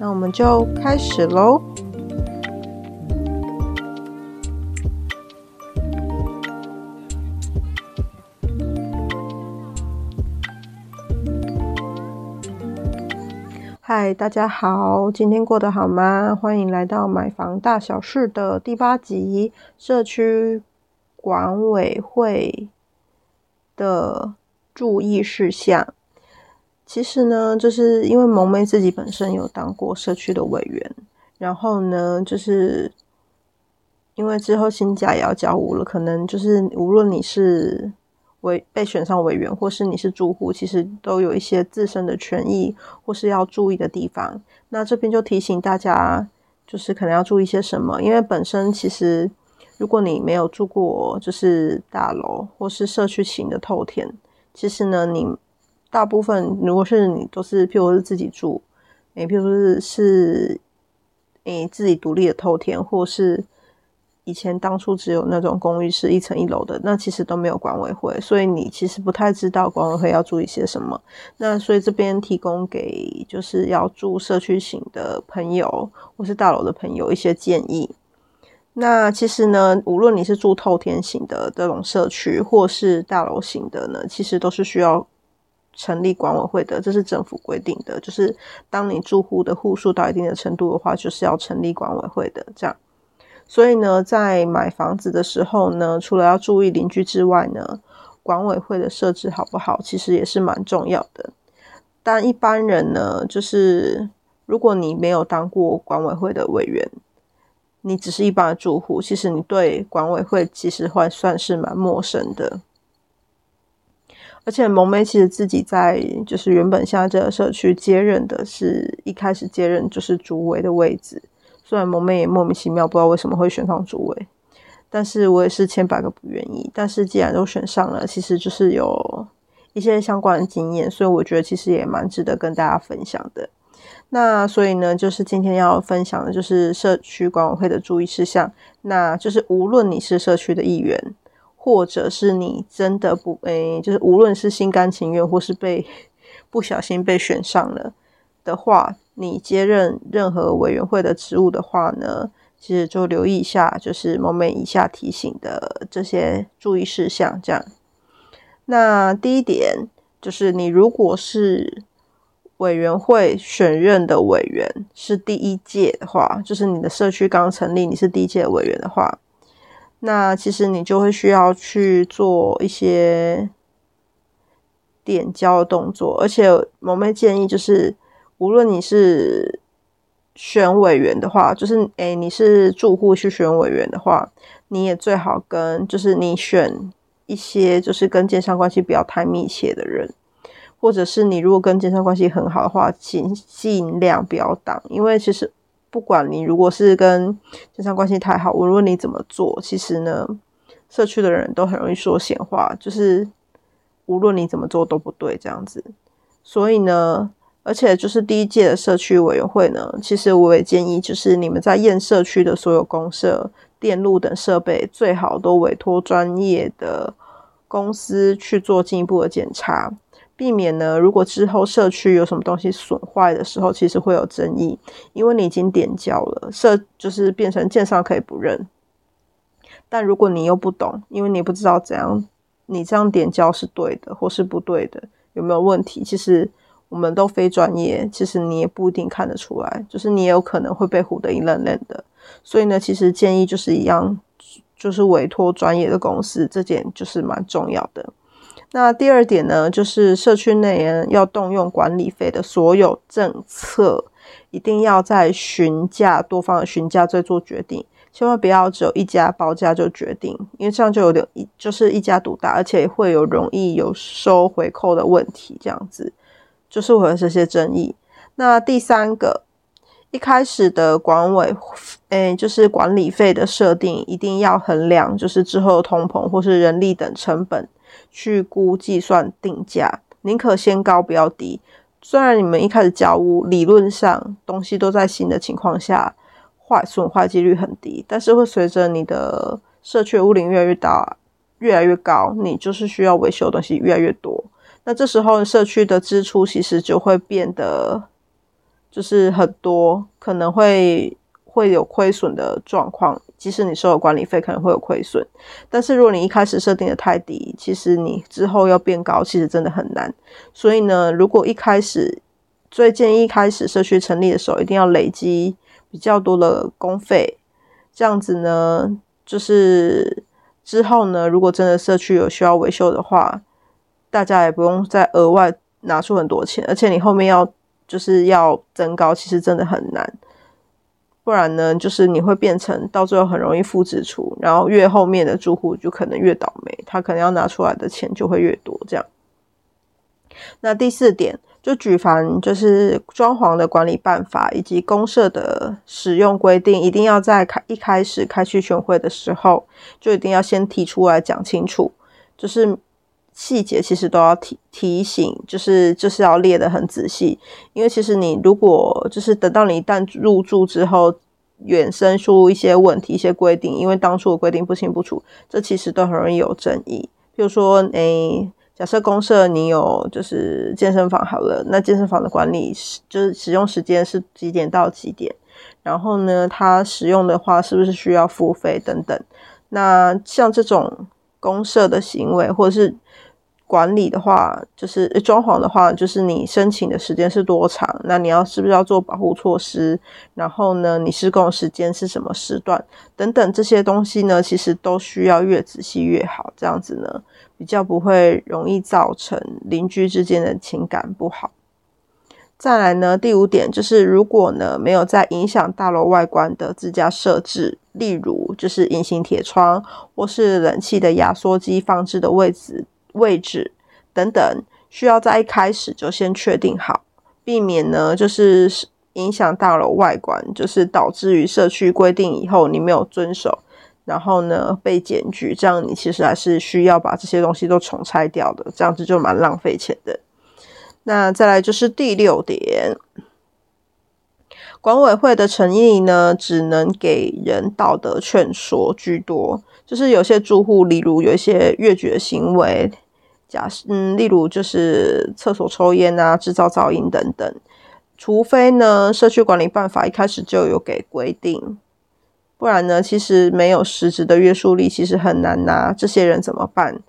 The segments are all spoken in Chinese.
那我们就开始喽。嗨，大家好，今天过得好吗？欢迎来到买房大小事的第八集，社区管委会的注意事项。其实呢，就是因为萌妹自己本身有当过社区的委员，然后呢，就是因为之后新家也要交屋了，可能就是无论你是委被选上委员，或是你是住户，其实都有一些自身的权益或是要注意的地方。那这边就提醒大家，就是可能要注意些什么，因为本身其实如果你没有住过就是大楼或是社区型的透天，其实呢你。大部分如果是你都是，譬如是自己住，诶，譬如是是，诶，自己独立的透天，或是以前当初只有那种公寓是一层一楼的，那其实都没有管委会，所以你其实不太知道管委会要注意些什么。那所以这边提供给就是要住社区型的朋友或是大楼的朋友一些建议。那其实呢，无论你是住透天型的这种社区，或是大楼型的呢，其实都是需要。成立管委会的，这是政府规定的，就是当你住户的户数到一定的程度的话，就是要成立管委会的。这样，所以呢，在买房子的时候呢，除了要注意邻居之外呢，管委会的设置好不好，其实也是蛮重要的。但一般人呢，就是如果你没有当过管委会的委员，你只是一般的住户，其实你对管委会其实会算是蛮陌生的。而且萌妹其实自己在就是原本现在这个社区接任的是一开始接任就是主委的位置，虽然萌妹也莫名其妙不知道为什么会选上主委，但是我也是千百个不愿意。但是既然都选上了，其实就是有一些相关的经验，所以我觉得其实也蛮值得跟大家分享的。那所以呢，就是今天要分享的就是社区管委会的注意事项，那就是无论你是社区的议员。或者是你真的不诶、就是无论是心甘情愿，或是被不小心被选上了的话，你接任任何委员会的职务的话呢，其实就留意一下，就是萌咩以下提醒的这些注意事项。这样，那第一点就是，你如果是委员会选任的委员是第一届的话，就是你的社区刚成立，你是第一届委员的话。那其实你就会需要去做一些点胶的动作，而且萌妹建议就是，无论你是选委员的话，就是诶你是住户去选委员的话，你也最好跟就是你选一些就是跟建商关系不要太密切的人，或者是你如果跟建商关系很好的话，请尽量不要挡，因为其实。不管你如果是跟建商关系太好，无论你怎么做，其实呢，社区的人都很容易说闲话，就是无论你怎么做都不对这样子。所以呢，而且就是第一届的社区委员会呢，其实我也建议，就是你们在验社区的所有公设、电路等设备，最好都委托专业的公司去做进一步的检查。避免呢，如果之后社区有什么东西损坏的时候，其实会有争议，因为你已经点交了，社就是变成建商可以不认。但如果你又不懂，因为你不知道怎样，你这样点交是对的或是不对的，有没有问题？其实我们都非专业，其实你也不一定看得出来，就是你也有可能会被唬得一愣愣的。所以呢，其实建议就是一样，就是委托专业的公司，这点就是蛮重要的。那第二点呢，就是社区内人要动用管理费的所有政策，一定要在询价多方的询价再做决定，千万不要只有一家报价就决定，因为这样就有点一就是一家独大，而且会有容易有收回扣的问题，这样子就是会有这些争议。那第三个，一开始的管委，诶，就是管理费的设定，一定要衡量，就是之后通膨或是人力等成本去估计算定价，宁可先高不要低。虽然你们一开始交屋，理论上东西都在新的情况下，坏损坏几率很低，但是会随着你的社区的屋龄越来越大，越来越高，你就是需要维修的东西越来越多。那这时候社区的支出其实就会变得就是很多，可能会会有亏损的状况。即使你收了管理费，可能会有亏损。但是如果你一开始设定的太低，其实你之后要变高，其实真的很难。所以呢，如果一开始，最建议一开始社区成立的时候，一定要累积比较多的公费，这样子呢，就是之后呢，如果真的社区有需要维修的话。大家也不用再额外拿出很多钱，而且你后面要就是要增高，其实真的很难。不然呢，就是你会变成到最后很容易负支出，然后越后面的住户就可能越倒霉，他可能要拿出来的钱就会越多。这样。那第四点，就举凡就是装潢的管理办法以及公设的使用规定，一定要在开一开始开区全会的时候就一定要先提出来讲清楚，就是。细节其实都要提提醒，就是就是要列得很仔细，因为其实你如果就是等到你一旦入住之后，衍生出一些问题、一些规定，因为当初的规定不清不楚，这其实都很容易有争议。比如说，诶、假设公社你有就是健身房好了，那健身房的管理是就是使用时间是几点到几点，然后呢，它使用的话是不是需要付费等等？那像这种公设的行为，或者是管理的话，就是装潢的话，就是你申请的时间是多长？那你要是不是要做保护措施？然后呢，你施工时间是什么时段？等等这些东西呢，其实都需要越仔细越好，这样子呢，比较不会容易造成邻居之间的情感不好。再来呢，第五点就是，如果呢没有在影响大楼外观的自家设置，例如就是隐形铁窗或是冷气的压缩机放置的位置。位置等等，需要在一开始就先确定好，避免呢就是影响大楼外观，就是导致于社区规定以后你没有遵守，然后呢被检举，这样你其实还是需要把这些东西都重拆掉的，这样子就蛮浪费钱的。那再来就是第六点，管委会的诚意呢，只能给人道德劝说居多。就是有些住户，例如有一些越矩的行为，假嗯，例如就是厕所抽烟啊，制造噪音等等，除非呢社区管理办法一开始就有给规定，不然呢，其实没有实质的约束力，其实很难拿这些人怎么办？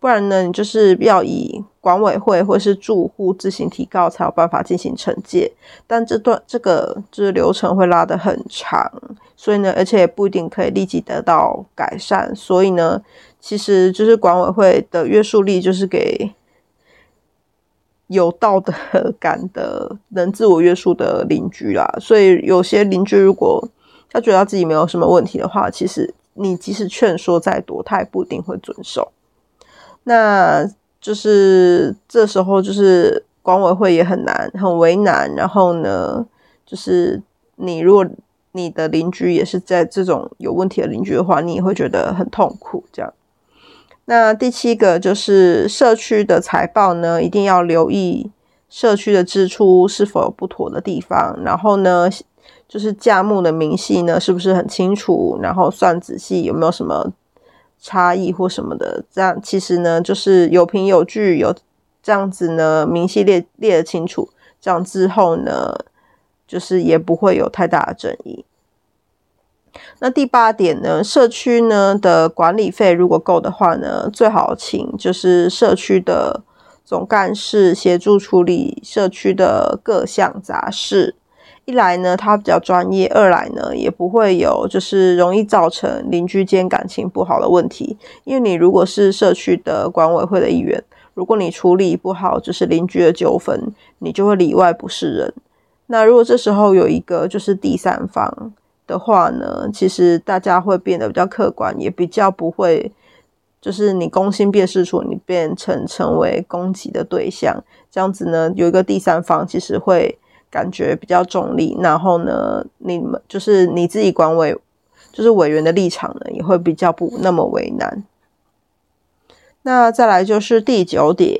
不然呢，你就是要以管委会或是住户自行提告才有办法进行惩戒，但这段这个就是流程会拉得很长，所以呢，而且也不一定可以立即得到改善，所以呢，其实就是管委会的约束力就是给有道德 感的、能自我约束的邻居啦。所以有些邻居如果他觉得他自己没有什么问题的话，其实你即使劝说再多，他也不一定会遵守。那就是这时候，就是管委会也很难，很为难。然后呢，就是你如果你的邻居也是在这种有问题的邻居的话，你也会觉得很痛苦。这样。那第七个就是社区的财报呢，一定要留意社区的支出是否有不妥的地方。然后呢，就是价目的明细呢，是不是很清楚？然后算仔细，有没有什么？差异或什么的，这样其实呢，就是有凭有据，有这样子呢，明细列列得清楚，这样之后呢，就是也不会有太大的争议。那第八点呢，社区呢的管理费如果够的话呢，最好请就是社区的总干事协助处理社区的各项杂事。一来呢，他比较专业；二来呢，也不会有就是容易造成邻居间感情不好的问题。因为你如果是社区的管委会的一员，如果你处理不好就是邻居的纠纷，你就会里外不是人。那如果这时候有一个就是第三方的话呢，其实大家会变得比较客观，也比较不会就是你攻心变事处，你变成成为攻击的对象。这样子呢，有一个第三方，其实会。感觉比较中立，然后呢，你们就是你自己管委，就是委员的立场呢，也会比较不那么为难。那再来就是第九点，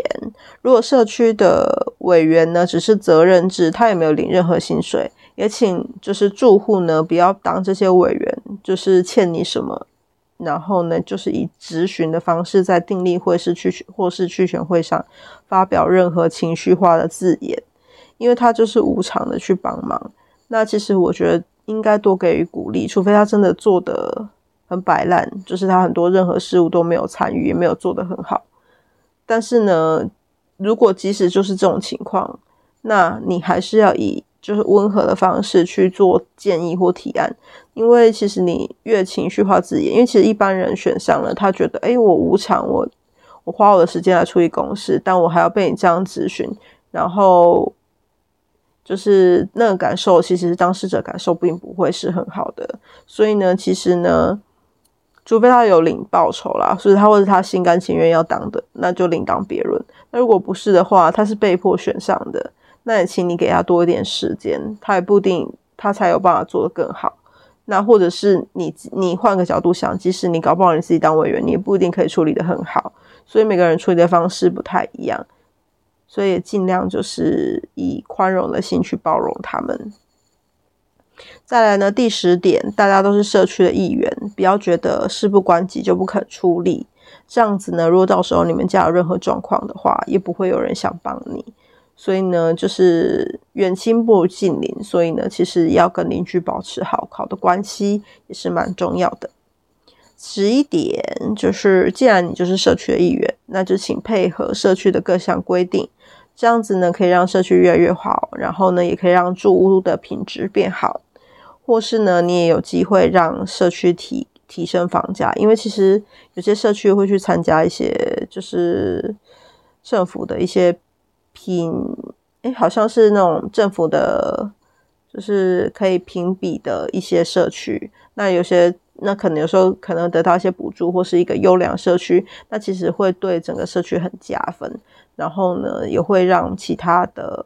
如果社区的委员呢，只是责任制，他也没有领任何薪水，也请就是住户呢，不要当这些委员就是欠你什么，然后呢，就是以质询的方式在订立会是去或是去选会上发表任何情绪化的字眼。因为他就是无偿的去帮忙，那其实我觉得应该多给予鼓励，除非他真的做得很摆烂，就是他很多任何事务都没有参与，也没有做得很好。但是呢，如果即使就是这种情况，那你还是要以就是温和的方式去做建议或提案，因为其实你越情绪化字眼，因为其实一般人选上了，他觉得，诶，我无偿，我我花我的时间来处理公事，但我还要被你这样咨询，然后。就是那个感受，其实当事者感受并不会是很好的。所以呢，其实呢，除非他有领报酬啦，所以他或者他心甘情愿要当的，那就另当别论。那如果不是的话，他是被迫选上的，那也请你给他多一点时间，他也不一定他才有办法做得更好。那或者是你你换个角度想，即使你搞不好你自己当委员，你也不一定可以处理得很好。所以每个人处理的方式不太一样。所以尽量就是以宽容的心去包容他们。再来呢，第十点，大家都是社区的一员，不要觉得事不关己就不肯出力。这样子呢，如果到时候你们家有任何状况的话，也不会有人想帮你。所以呢，就是远亲不如近邻。所以呢，其实要跟邻居保持好好的关系，也是蛮重要的。十一点就是，既然你就是社区的一员，那就请配合社区的各项规定。这样子呢，可以让社区越来越好，然后呢，也可以让住屋的品质变好，或是呢，你也有机会让社区提提升房价，因为其实有些社区会去参加一些，就是政府的一些评，哎，好像是那种政府的，就是可以评比的一些社区，那有些。那可能有时候可能得到一些补助，或是一个优良社区，那其实会对整个社区很加分。然后呢，也会让其他的，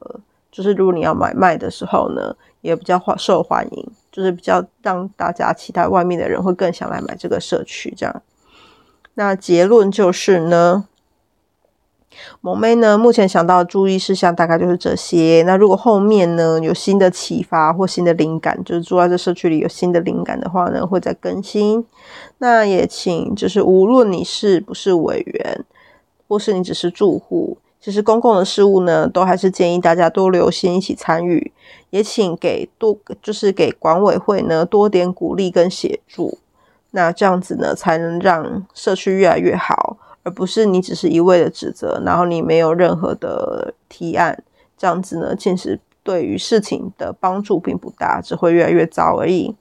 就是如果你要买卖的时候呢，也比较受欢迎，就是比较让大家期待外面的人会更想来买这个社区这样。那结论就是呢。萌妹呢，目前想到的注意事项大概就是这些。那如果后面呢有新的启发或新的灵感，就是住在这社区里有新的灵感的话呢，会再更新。那也请就是无论你是不是委员，或是你只是住户，其实公共的事务呢，都还是建议大家多留心一起参与。也请给多就是给管委会呢多点鼓励跟协助。那这样子呢，才能让社区越来越好。而不是你只是一味的指责，然后你没有任何的提案，这样子呢，其实对于事情的帮助并不大，只会越来越糟而已。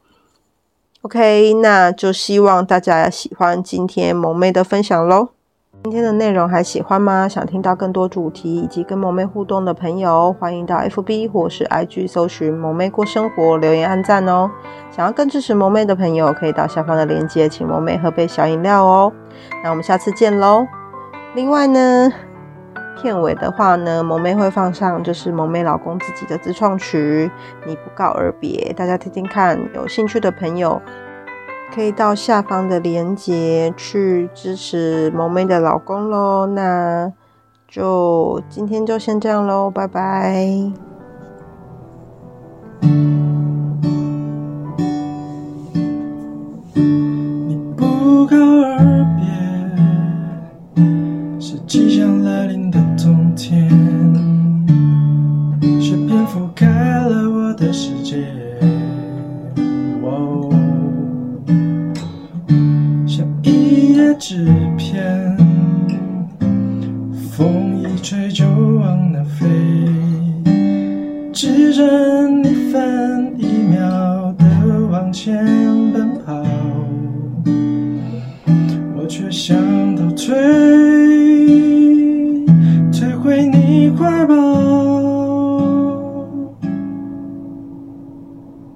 OK，那就希望大家喜欢今天萌妹的分享喽。今天的内容还喜欢吗？想听到更多主题以及跟萌妹互动的朋友，欢迎到 FB 或是 IG 搜寻“萌妹过生活”，留言按赞哦。想要更支持萌妹的朋友，可以到下方的链接，请萌妹喝杯小饮料哦。那我们下次见喽。另外呢，片尾的话呢，萌妹会放上就是萌妹老公自己的自创曲《你不告而别》，大家听听看。有兴趣的朋友。可以到下方的链接去支持萌妹的老公喽，那就今天就先这样喽，拜拜。纸片，风一吹就往那飞，只剩一分一秒的往前